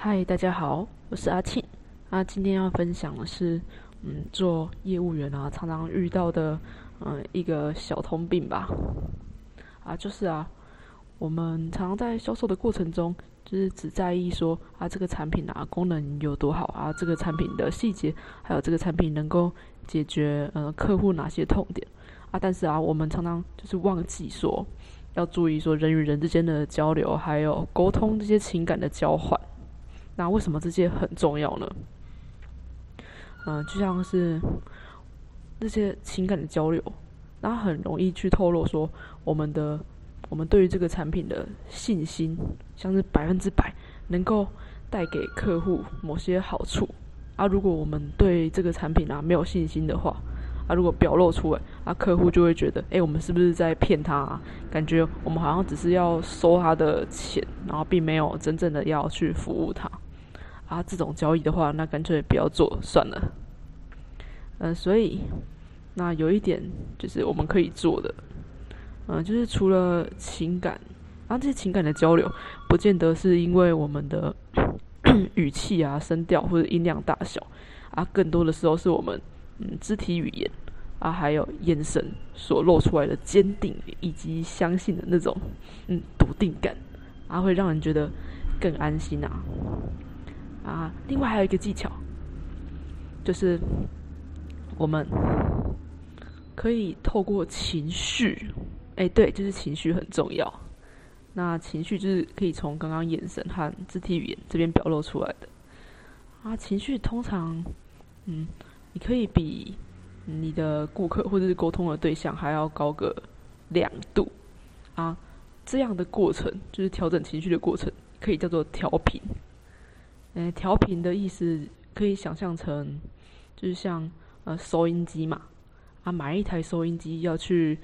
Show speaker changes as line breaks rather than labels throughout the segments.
嗨，大家好，我是阿庆。那今天要分享的是，嗯，做业务员啊，常常遇到的，嗯，一个小通病吧。啊，就是啊，我们常常在销售的过程中，就是只在意说啊，这个产品啊，功能有多好啊，这个产品的细节，还有这个产品能够解决呃客户哪些痛点啊。但是啊，我们常常就是忘记说，要注意说人与人之间的交流，还有沟通这些情感的交换。那为什么这些很重要呢？嗯，就像是那些情感的交流，那很容易去透露说我们的我们对于这个产品的信心，像是百分之百能够带给客户某些好处啊。如果我们对这个产品啊没有信心的话，啊，如果表露出来，啊，客户就会觉得，哎，我们是不是在骗他？啊？感觉我们好像只是要收他的钱，然后并没有真正的要去服务他。啊，这种交易的话，那干脆不要做算了。嗯，所以那有一点就是我们可以做的，嗯，就是除了情感，啊，这些情感的交流，不见得是因为我们的 语气啊、声调或者音量大小，啊，更多的时候是我们嗯肢体语言啊，还有眼神所露出来的坚定以及相信的那种嗯笃定感，啊，会让人觉得更安心啊。啊，另外还有一个技巧，就是我们可以透过情绪，哎，对，就是情绪很重要。那情绪就是可以从刚刚眼神和肢体语言这边表露出来的。啊，情绪通常，嗯，你可以比你的顾客或者是沟通的对象还要高个两度。啊，这样的过程就是调整情绪的过程，可以叫做调频。诶，调频的意思可以想象成，就是像呃收音机嘛，啊买一台收音机要去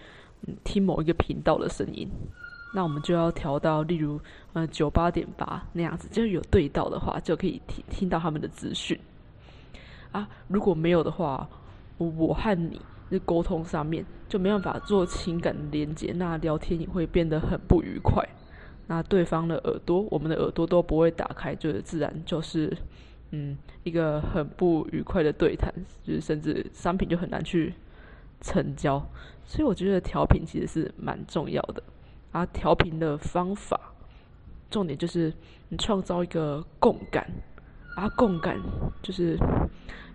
听某一个频道的声音，那我们就要调到例如呃九八点八那样子，就有对到的话就可以听听到他们的资讯。啊，如果没有的话，我我和你的沟通上面就没办法做情感连接，那聊天也会变得很不愉快。那对方的耳朵，我们的耳朵都不会打开，就是自然就是，嗯，一个很不愉快的对谈，就是甚至商品就很难去成交。所以我觉得调频其实是蛮重要的。啊，调频的方法，重点就是你创造一个共感，啊，共感就是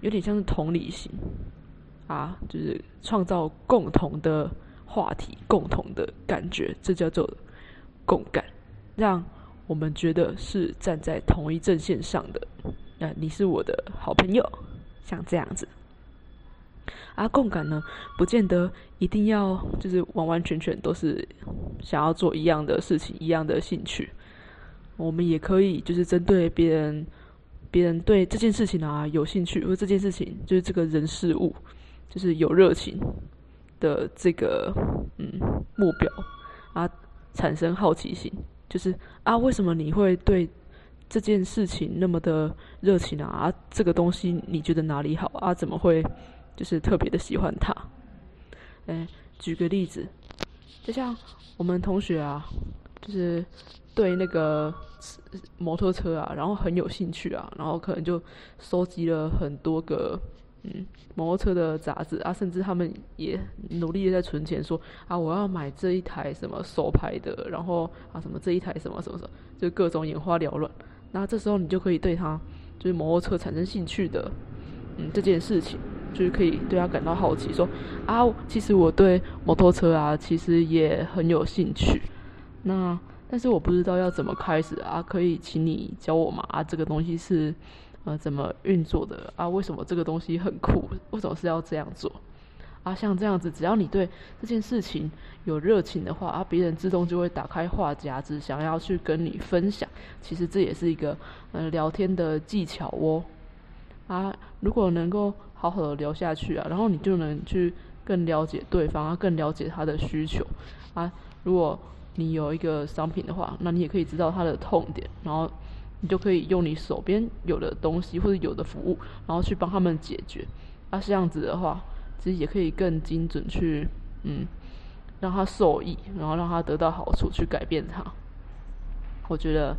有点像是同理心，啊，就是创造共同的话题、共同的感觉，这叫做共感。让我们觉得是站在同一阵线上的，那你是我的好朋友，像这样子。啊，共感呢，不见得一定要就是完完全全都是想要做一样的事情、一样的兴趣。我们也可以就是针对别人，别人对这件事情啊有兴趣，或这件事情就是这个人事物，就是有热情的这个嗯目标啊，产生好奇心。就是啊，为什么你会对这件事情那么的热情啊？这个东西你觉得哪里好啊？怎么会就是特别的喜欢它？哎，举个例子，就像我们同学啊，就是对那个摩托车啊，然后很有兴趣啊，然后可能就收集了很多个。嗯，摩托车的杂志啊，甚至他们也努力的在存钱，说啊，我要买这一台什么手牌的，然后啊什么这一台什么什么什么，就各种眼花缭乱。那这时候你就可以对他就是摩托车产生兴趣的，嗯，这件事情就是可以对他感到好奇，说啊，其实我对摩托车啊，其实也很有兴趣。那但是我不知道要怎么开始啊，可以请你教我吗？啊，这个东西是。呃，怎么运作的啊？为什么这个东西很酷？为什么是要这样做？啊，像这样子，只要你对这件事情有热情的话，啊，别人自动就会打开话匣子，想要去跟你分享。其实这也是一个呃聊天的技巧哦。啊，如果能够好好的聊下去啊，然后你就能去更了解对方，啊，更了解他的需求。啊，如果你有一个商品的话，那你也可以知道他的痛点，然后。你就可以用你手边有的东西或者有的服务，然后去帮他们解决。那，这样子的话，其实也可以更精准去，嗯，让他受益，然后让他得到好处，去改变他。我觉得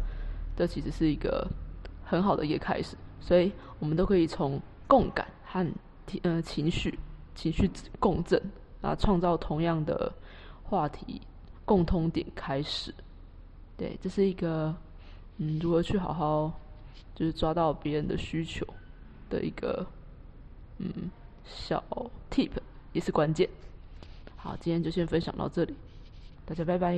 这其实是一个很好的一个开始。所以我们都可以从共感和呃情绪情绪共振啊，创造同样的话题共通点开始。对，这是一个嗯，如何去好好就是抓到别人的需求的一个嗯小 tip，也是关键。好，今天就先分享到这里，大家拜拜。